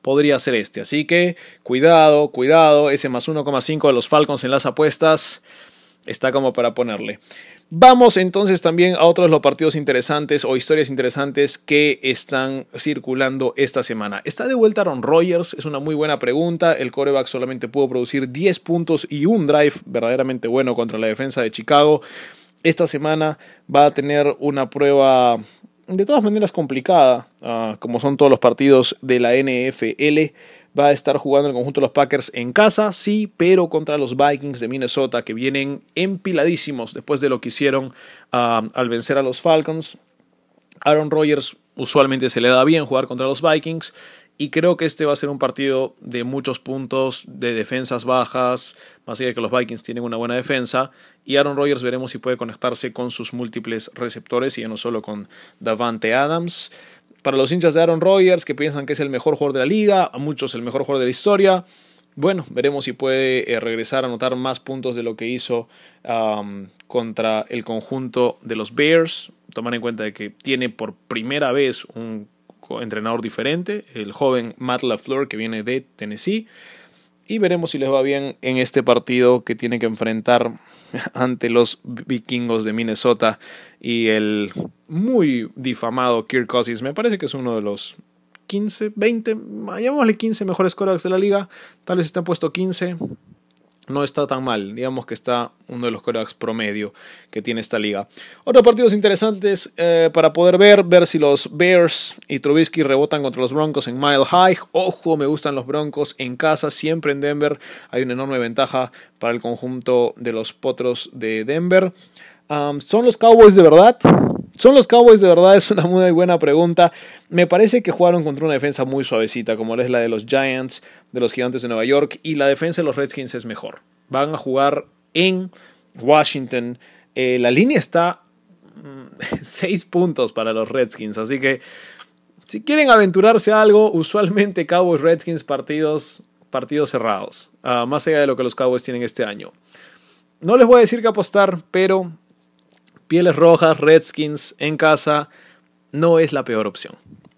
S2: podría ser este. Así que cuidado, cuidado, ese más 1,5 de los Falcons en las apuestas está como para ponerle. Vamos entonces también a otros de los partidos interesantes o historias interesantes que están circulando esta semana. ¿Está de vuelta Aaron Rodgers? Es una muy buena pregunta. El coreback solamente pudo producir 10 puntos y un drive verdaderamente bueno contra la defensa de Chicago. Esta semana va a tener una prueba de todas maneras complicada, ah, como son todos los partidos de la NFL. Va a estar jugando el conjunto de los Packers en casa, sí, pero contra los Vikings de Minnesota, que vienen empiladísimos después de lo que hicieron ah, al vencer a los Falcons. Aaron Rodgers usualmente se le da bien jugar contra los Vikings. Y creo que este va a ser un partido de muchos puntos, de defensas bajas, más allá de que los Vikings tienen una buena defensa. Y Aaron Rodgers veremos si puede conectarse con sus múltiples receptores y ya no solo con Davante Adams. Para los hinchas de Aaron Rodgers que piensan que es el mejor jugador de la liga, a muchos el mejor jugador de la historia, bueno, veremos si puede eh, regresar a anotar más puntos de lo que hizo contra el conjunto de los Bears. Tomar en cuenta que tiene por primera vez un entrenador diferente, el joven Matt LaFleur que viene de Tennessee. Y veremos si les va bien en este partido que tiene que enfrentar ante los vikingos de Minnesota y el muy difamado Kirk Cousins. Me parece que es uno de los 15, 20, llamémosle 15 mejores corebacks de la liga. Tal vez está puesto 15. No está tan mal, digamos que está uno de los corebacks promedio que tiene esta liga. Otros partidos interesantes eh, para poder ver, ver si los Bears y Trubisky rebotan contra los Broncos en Mile High. Ojo, me gustan los Broncos en casa, siempre en Denver. Hay una enorme ventaja para el conjunto de los Potros de Denver. ¿Son los Cowboys de verdad? ¿Son los Cowboys de verdad? [laughs] Es una muy buena pregunta. Me parece que jugaron contra una defensa muy suavecita, como es la de los Giants, de los Gigantes de Nueva York, y la defensa de los Redskins es mejor. Van a jugar en Washington. Eh, la línea está 6 mm, [laughs] puntos para los Redskins, así que si quieren aventurarse a algo, usualmente Cowboys Redskins partidos, partidos cerrados, ah, más allá de lo que los Cowboys tienen este año. No les voy a decir que apostar, pero Pieles Rojas, Redskins en casa, no es la peor opción.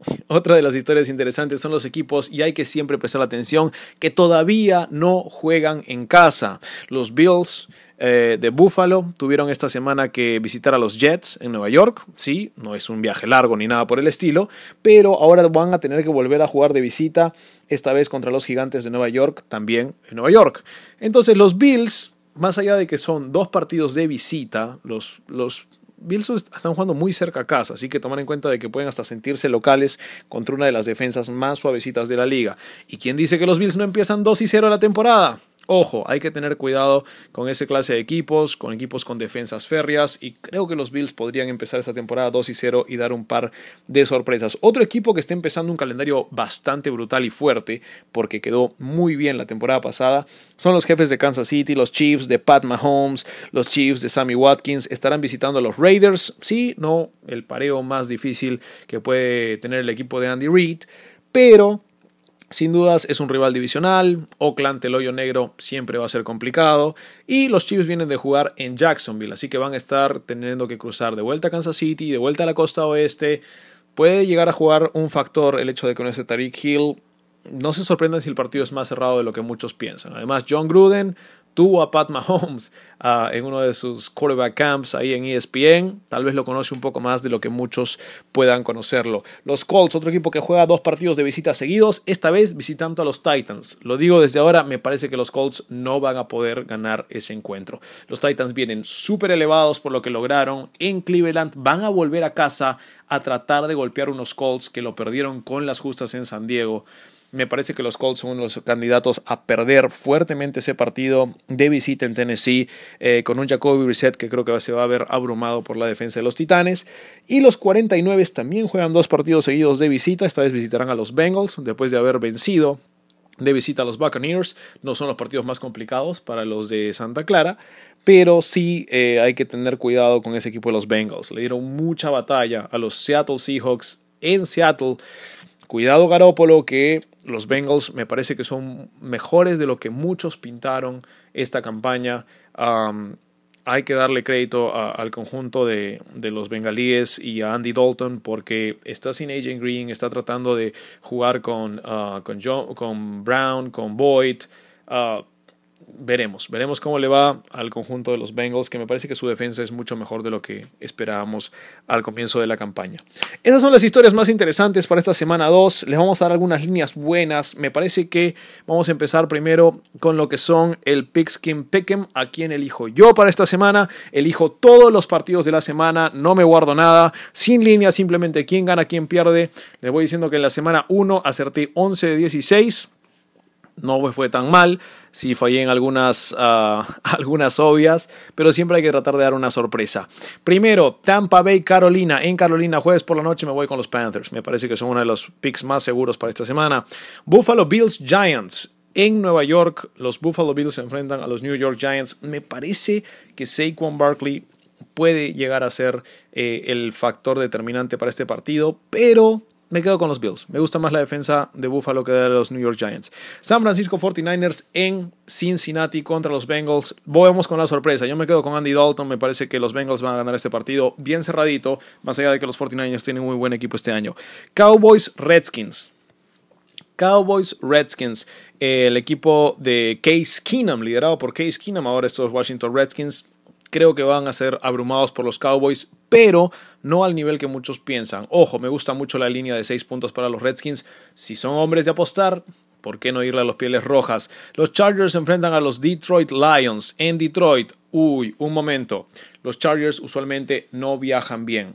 S2: [laughs] Otra de las historias interesantes son los equipos y hay que siempre prestar atención que todavía no juegan en casa. Los Bills eh, de Buffalo tuvieron esta semana que visitar a los Jets en Nueva York. Sí, no es un viaje largo ni nada por el estilo, pero ahora van a tener que volver a jugar de visita, esta vez contra los Gigantes de Nueva York, también en Nueva York. Entonces los Bills más allá de que son dos partidos de visita, los, los Bills están jugando muy cerca a casa, así que tomar en cuenta de que pueden hasta sentirse locales contra una de las defensas más suavecitas de la liga. ¿Y quién dice que los Bills no empiezan 2 y 0 la temporada? Ojo, hay que tener cuidado con ese clase de equipos, con equipos con defensas férreas y creo que los Bills podrían empezar esta temporada 2 y 0 y dar un par de sorpresas. Otro equipo que está empezando un calendario bastante brutal y fuerte porque quedó muy bien la temporada pasada son los jefes de Kansas City, los Chiefs de Pat Mahomes, los Chiefs de Sammy Watkins estarán visitando a los Raiders. Sí, no, el pareo más difícil que puede tener el equipo de Andy Reid, pero sin dudas es un rival divisional, Oakland, el hoyo negro, siempre va a ser complicado. Y los Chiefs vienen de jugar en Jacksonville, así que van a estar teniendo que cruzar de vuelta a Kansas City, de vuelta a la costa oeste. Puede llegar a jugar un factor el hecho de que ese Tariq Hill no se sorprendan si el partido es más cerrado de lo que muchos piensan. Además, John Gruden tuvo a Pat Mahomes [laughs] ah, en uno de sus quarterback camps ahí en ESPN. Tal vez lo conoce un poco más de lo que muchos puedan conocerlo. Los Colts, otro equipo que juega dos partidos de visita seguidos, esta vez visitando a los Titans. Lo digo desde ahora, me parece que los Colts no van a poder ganar ese encuentro. Los Titans vienen súper elevados por lo que lograron en Cleveland. Van a volver a casa a tratar de golpear unos Colts que lo perdieron con las justas en San Diego. Me parece que los Colts son los candidatos a perder fuertemente ese partido de visita en Tennessee eh, con un Jacoby Brissett que creo que se va a ver abrumado por la defensa de los Titanes. Y los 49 también juegan dos partidos seguidos de visita. Esta vez visitarán a los Bengals después de haber vencido de visita a los Buccaneers. No son los partidos más complicados para los de Santa Clara, pero sí eh, hay que tener cuidado con ese equipo de los Bengals. Le dieron mucha batalla a los Seattle Seahawks en Seattle. Cuidado Garópolo que los Bengals me parece que son mejores de lo que muchos pintaron esta campaña. hay que darle crédito al conjunto de, los bengalíes y a Andy Dalton porque está sin AJ Green, está tratando de jugar con, ah, con, con Brown, con Boyd. Ah, veremos, veremos cómo le va al conjunto de los Bengals, que me parece que su defensa es mucho mejor de lo que esperábamos al comienzo de la campaña. Esas son las historias más interesantes para esta semana 2. Les vamos a dar algunas líneas buenas. Me parece que vamos a empezar primero con lo que son el Pickskin Pick'em, a quien elijo yo para esta semana. Elijo todos los partidos de la semana, no me guardo nada, sin línea, simplemente quién gana, quién pierde. Les voy diciendo que en la semana 1 acerté 11 de 16 no fue tan mal, sí fallé en algunas, ah, [laughs] algunas obvias, pero siempre hay que tratar de dar una sorpresa. Primero, Tampa Bay, Carolina. En Carolina, jueves por la noche me voy con los Panthers. Me parece que son uno de los picks más seguros para esta semana. Buffalo Bills, Giants. En Nueva York, los Buffalo Bills se enfrentan a los New York Giants. Me parece que Saquon Barkley puede llegar a ser eh, el factor determinante para este partido, pero me quedo con los Bills. Me gusta más la defensa de Buffalo que de los New York Giants. San Francisco 49ers en Cincinnati contra los Bengals. Volvemos con la sorpresa. Yo me quedo con Andy Dalton. Me parece que los Bengals van a ganar este partido bien cerradito, más allá de que los 49ers tienen muy buen equipo este año. Cowboys Redskins. Cowboys Redskins. El equipo de Case Keenum, liderado por Case Keenum, ahora estos Washington Redskins creo que van a ser abrumados por los Cowboys, pero no al nivel que muchos piensan. Ojo, me gusta mucho la línea de 6 puntos para los Redskins. Si son hombres de apostar, ¿por qué no irle a los pieles rojas? Los Chargers enfrentan a los Detroit Lions en Detroit. Uy, un momento. Los Chargers usualmente no viajan bien.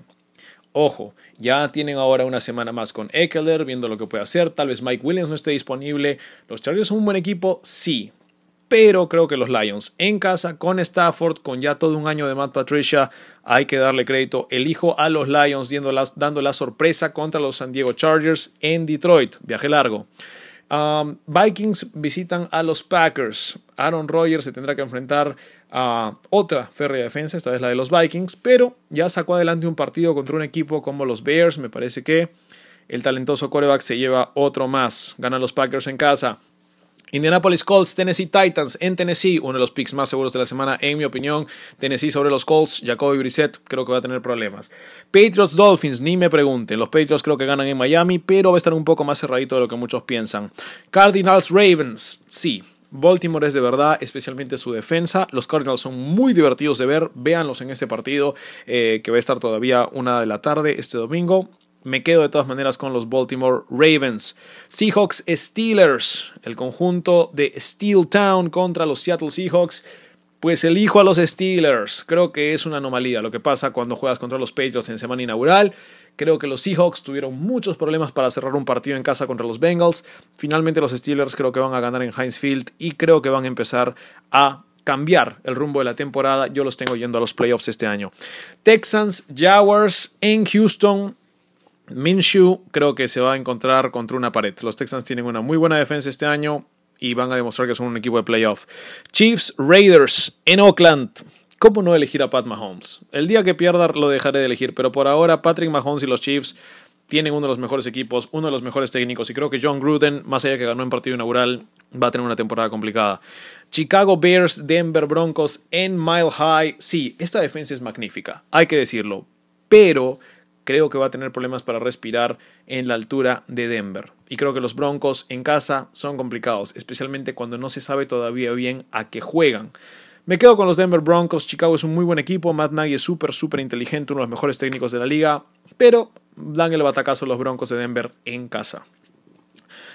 S2: Ojo, ya tienen ahora una semana más con Eckler, viendo lo que puede hacer. Tal vez Mike Williams no esté disponible. Los Chargers son un buen equipo, sí pero creo que los Lions en casa con Stafford, con ya todo un año de Matt Patricia, hay que darle crédito. Elijo a los Lions dando la, sorpresa contra los San Diego Chargers en Detroit. Viaje largo. Um, Vikings visitan a los Packers. Aaron Rodgers se tendrá que enfrentar a otra férrea defensa, esta vez la de los Vikings, pero ya sacó adelante un partido contra un equipo como los Bears. Me parece que el talentoso coreback se lleva otro más. Ganan los Packers en casa. Indianapolis Colts, Tennessee Titans en Tennessee, uno de los picks más seguros de la semana, en mi opinión. Tennessee sobre los Colts, Jacoby Brissett, creo que va a tener problemas. Patriots Dolphins, ni me pregunten. Los Patriots creo que ganan en Miami, pero va a estar un poco más cerradito de lo que muchos piensan. Cardinals Ravens, sí. Baltimore es de verdad, especialmente su defensa. Los Cardinals son muy divertidos de ver. Véanlos en este partido eh, que va a estar todavía una de la tarde este domingo. Me quedo de todas maneras con los Baltimore Ravens. Seahawks Steelers, el conjunto de Steel Town contra los Seattle Seahawks. Pues elijo a los Steelers. Creo que es una anomalía lo que pasa cuando juegas contra los Patriots en semana inaugural. Creo que los Seahawks tuvieron muchos problemas para cerrar un partido en casa contra los Bengals. Finalmente los Steelers creo que van a ganar en Heinz Field y creo que van a empezar a cambiar el rumbo de la temporada. Yo los tengo yendo a los playoffs este año. Texans Jaguars en Houston. Minshew creo que se va a encontrar contra una pared. Los Texans tienen una muy buena defensa este año y van a demostrar que son un equipo de playoff. Chiefs Raiders en Oakland. ¿Cómo no elegir a Pat Mahomes? El día que pierda lo dejaré de elegir, pero por ahora Patrick Mahomes y los Chiefs tienen uno de los mejores equipos, uno de los mejores técnicos y creo que John Gruden, más allá que ganó en partido inaugural, va a tener una temporada complicada. Chicago Bears, Denver Broncos en Mile High. Sí, esta defensa es magnífica, hay que decirlo, pero creo que va a tener problemas para respirar en la altura de Denver. Y creo que los Broncos en casa son complicados, especialmente cuando no se sabe todavía bien a qué juegan. Me quedo con los Denver Broncos. Chicago es un muy buen equipo. Matt Nagy es súper, súper inteligente, uno de los mejores técnicos de la liga. Pero dan el batacazo a los Broncos de Denver en casa.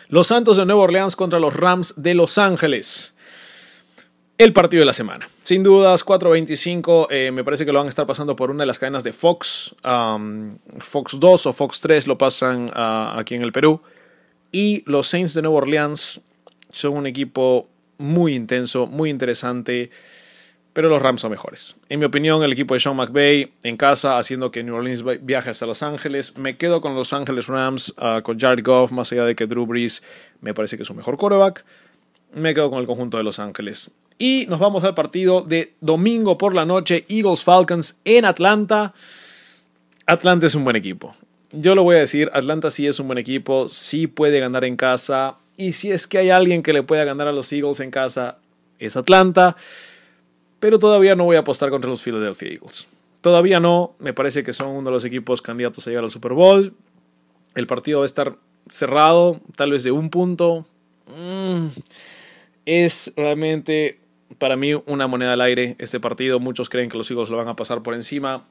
S2: Los Santos de Nueva Orleans contra los Rams de Los Ángeles el partido de la semana. Sin dudas, 4.25, eh, me parece que lo van a estar pasando por una de las cadenas de Fox. Fox 2 o Fox 3 lo pasan aquí en el Perú. Y los Saints de Nueva Orleans son un equipo muy intenso, muy interesante. Pero los Rams son mejores. En mi opinión, el equipo de Sean McVay en casa, haciendo que New Orleans viaje hasta Los Ángeles. Me quedo con Los Ángeles Rams, ah, con Jared Goff, más allá de que Drew Brees me parece que es un mejor quarterback. Me quedo con el conjunto de Los Ángeles. Y nos vamos al partido de domingo por la noche, Eagles Falcons en Atlanta. Atlanta es un buen equipo. Yo lo voy a decir, Atlanta sí es un buen equipo, sí puede ganar en casa. Y si es que hay alguien que le pueda ganar a los Eagles en casa, es Atlanta. Pero todavía no voy a apostar contra los Philadelphia Eagles. Todavía no, me parece que son uno de los equipos candidatos a llegar al Super Bowl. El partido va a estar cerrado, tal vez de un punto. Mm, es realmente para mí una moneda al aire este partido. Muchos creen que los Eagles lo van a pasar por encima.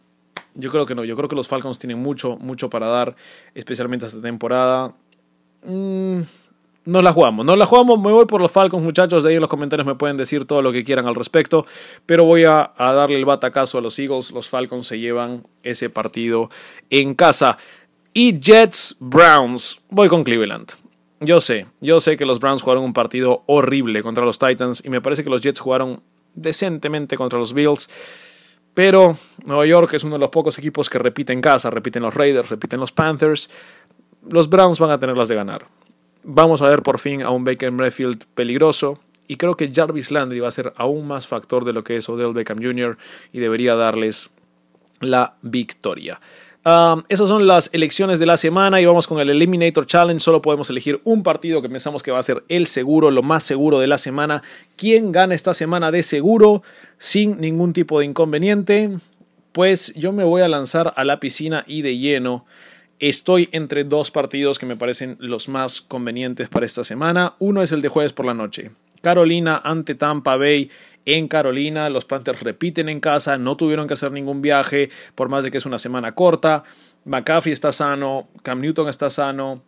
S2: Yo creo que no. Yo creo que los Falcons tienen mucho, mucho para dar, especialmente esta temporada. Mm, nos la jugamos, nos la jugamos. Me voy por los Falcons, muchachos. De ahí en los comentarios me pueden decir todo lo que quieran al respecto. Pero voy a, a darle el batacazo a los Eagles. Los Falcons se llevan ese partido en casa. Y Jets Browns. Voy con Cleveland. Yo sé, yo sé que los Browns jugaron un partido horrible contra los Titans y me parece que los Jets jugaron decentemente contra los Bills. Pero Nueva York es uno de los pocos equipos que repiten casa, repiten los Raiders, repiten los Panthers. Los Browns van a tenerlas de ganar. Vamos a ver por fin a un Baker Mayfield peligroso. Y creo que Jarvis Landry va a ser aún más factor de lo que es Odell Beckham Jr. y debería darles la victoria. Um, esas son las elecciones de la semana y vamos con el Eliminator Challenge. Solo podemos elegir un partido que pensamos que va a ser el seguro, lo más seguro de la semana. ¿Quién gana esta semana de seguro sin ningún tipo de inconveniente? Pues yo me voy a lanzar a la piscina y de lleno. Estoy entre dos partidos que me parecen los más convenientes para esta semana. Uno es el de jueves por la noche. Carolina ante Tampa Bay en Carolina. Los Panthers repiten en casa, no tuvieron que hacer ningún viaje, por más de que es una semana corta. McAfee está sano, Cam Newton está sano.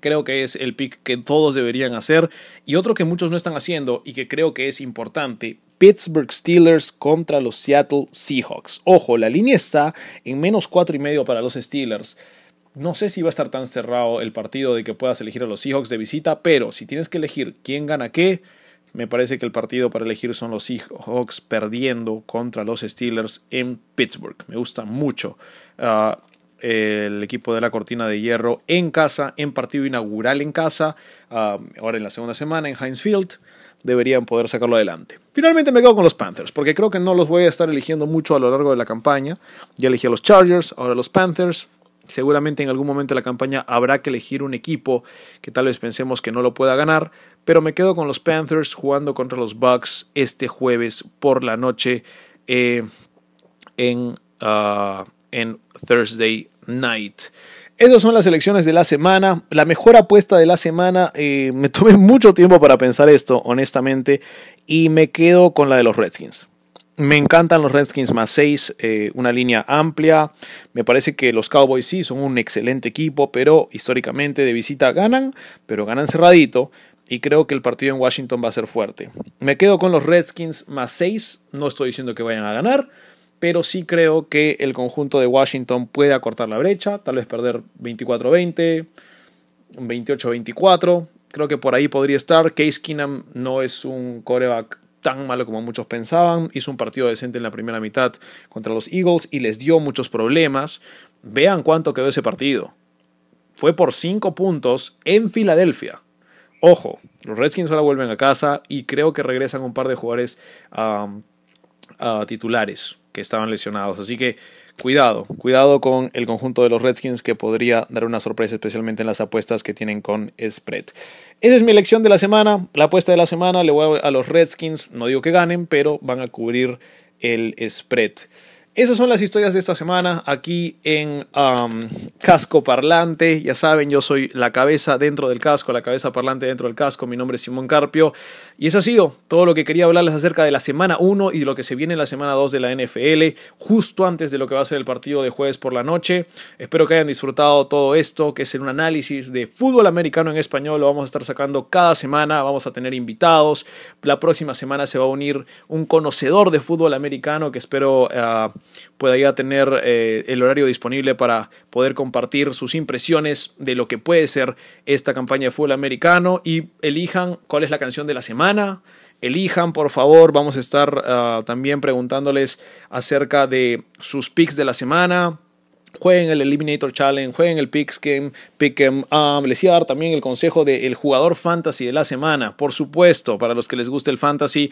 S2: Creo que es el pick que todos deberían hacer. Y otro que muchos no están haciendo y que creo que es importante, Pittsburgh Steelers contra los Seattle Seahawks. Ojo, la línea está en menos cuatro y medio para los Steelers. No sé si va a estar tan cerrado el partido de que puedas elegir a los Seahawks de visita, pero si tienes que elegir quién gana qué, me parece que el partido para elegir son los Seahawks perdiendo contra los Steelers en Pittsburgh. Me gusta mucho uh, el equipo de la cortina de hierro en casa, en partido inaugural en casa, uh, ahora en la segunda semana en Heinz Field. Deberían poder sacarlo adelante. Finalmente me quedo con los Panthers, porque creo que no los voy a estar eligiendo mucho a lo largo de la campaña. Ya elegí a los Chargers, ahora los Panthers. Seguramente en algún momento de la campaña habrá que elegir un equipo que tal vez pensemos que no lo pueda ganar, pero me quedo con los Panthers jugando contra los Bucks este jueves por la noche eh, en, uh, en Thursday Night. Esas son las elecciones de la semana. La mejor apuesta de la semana, eh, me [laughs] tomé mucho tiempo para pensar esto, honestamente, y me quedo con la de los Redskins. Me encantan los Redskins más 6, eh, una línea amplia. Me parece que los Cowboys sí son un excelente equipo, pero históricamente de visita ganan, pero ganan cerradito. Y creo que el partido en Washington va a ser fuerte. Me quedo con los Redskins más 6. No estoy diciendo que vayan a ganar, pero sí creo que el conjunto de Washington puede acortar la brecha, tal vez perder 24-20, 28-24. Creo que por ahí podría estar. Case Keenum no es un coreback tan malo como muchos pensaban. Hizo un partido decente en la primera mitad contra los Eagles y les dio muchos problemas. Vean cuánto quedó ese partido. Fue por 5 puntos en Filadelfia. Ojo, los Redskins ahora vuelven a casa y creo que regresan un par de jugadores titulares que estaban lesionados. Así que cuidado, cuidado con el conjunto de los Redskins que podría dar una sorpresa, especialmente en las apuestas que tienen con spread. Esa es mi elección de la semana, la apuesta de la semana, le voy a los Redskins, no digo que ganen, pero van a cubrir el spread. Esas son las historias de esta semana aquí en um, Casco Parlante. Ya saben, yo soy la cabeza dentro del casco, la cabeza parlante dentro del casco. Mi nombre es Simón Carpio. Y eso ha sido todo lo que quería hablarles acerca de la semana 1 y de lo que se viene en la semana 2 de la NFL, justo antes de lo que va a ser el partido de jueves por la noche. Espero que hayan disfrutado todo esto, que es un análisis de fútbol americano en español. Lo vamos a estar sacando cada semana. Vamos a tener invitados. La próxima semana se va a unir un conocedor de fútbol americano que espero. Uh, pueda ya tener eh, el horario disponible para poder compartir sus impresiones de lo que puede ser esta campaña de fútbol americano y elijan cuál es la canción de la semana. Elijan, por favor, vamos a estar ah, también preguntándoles acerca de sus picks de la semana, jueguen el Eliminator Challenge, jueguen el Pick Pick'em. Um, les iba a dar también el consejo del jugador fantasy de la semana, por supuesto, para los que les guste el fantasy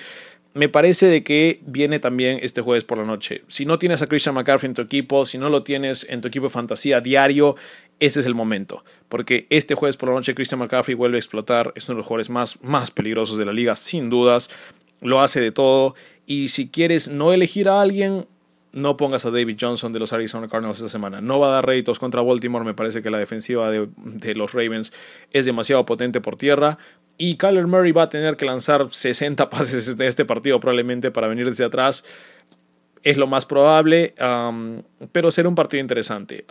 S2: me parece de que viene también este jueves por la noche. Si no tienes a Christian McCaffrey en tu equipo, si no lo tienes en tu equipo de fantasía diario, este es el momento. Porque este jueves por la noche Christian McCaffrey vuelve a explotar. Es uno de los jugadores más, más peligrosos de la liga, sin dudas. Lo hace de todo. Y si quieres no elegir a alguien, no pongas a David Johnson de los Arizona Cardinals esta semana. No va a dar réditos contra Baltimore. Me parece que la defensiva de, de, los Ravens es demasiado potente por tierra. Y Kyler Murray va a tener que lanzar 60 [laughs] pases de este partido probablemente para venir desde atrás. Es lo más probable, pero será un partido interesante.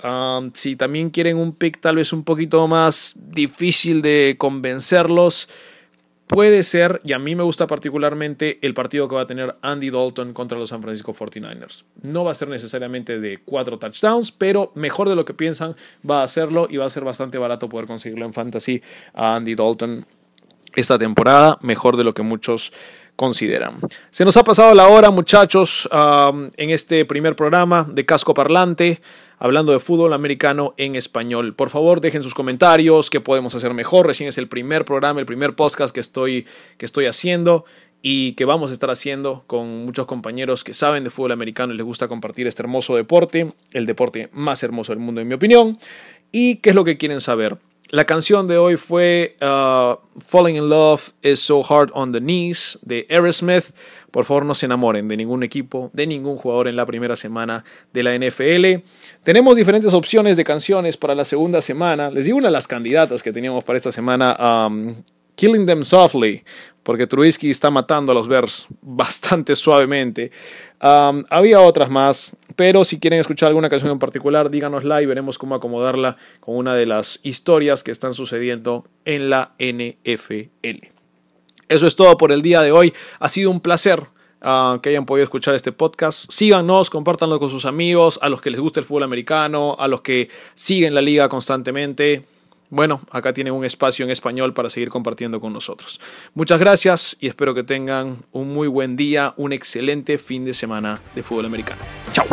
S2: Si también quieren un pick tal vez un poquito más difícil de convencerlos, puede ser, y a mí me gusta particularmente, el partido que va a tener Andy Dalton contra los San Francisco 49ers. No va a ser necesariamente de cuatro touchdowns, pero mejor de lo que piensan va a hacerlo y va a ser bastante barato poder conseguirlo en fantasy a Andy Dalton esta temporada, mejor de lo que muchos consideran. Se nos ha pasado la hora, muchachos, en este primer programa de Casco Parlante, hablando de fútbol americano en español. Por favor, dejen sus comentarios, qué podemos hacer mejor. Recién es el primer programa, el primer podcast que estoy, que estoy haciendo. y que vamos a estar haciendo con muchos compañeros que saben de fútbol americano y les gusta compartir este hermoso deporte, el deporte más hermoso del mundo en mi opinión, y qué es lo que quieren saber. La canción de hoy fue uh, Falling in Love is So Hard on the Knees de Aerosmith. Por favor, no se enamoren de ningún equipo, de ningún jugador en la primera semana de la NFL. Tenemos diferentes opciones de canciones para la segunda semana. Les digo una de las candidatas que teníamos para esta semana. Um, Killing Them Softly, porque Trubisky está matando a los Bears bastante suavemente. Um, había otras más, pero si quieren escuchar alguna canción en particular, díganosla y veremos cómo acomodarla con una de las historias que están sucediendo en la NFL. Eso es todo por el día de hoy. Ha sido un placer uh, que hayan podido escuchar este podcast. Síganos, compártanlo con sus amigos, a los que les gusta el fútbol americano, a los que siguen la liga constantemente. Bueno, acá tienen un espacio en español para seguir compartiendo con nosotros. Muchas gracias y espero que tengan un muy buen día, un excelente fin de semana de fútbol americano. Chao.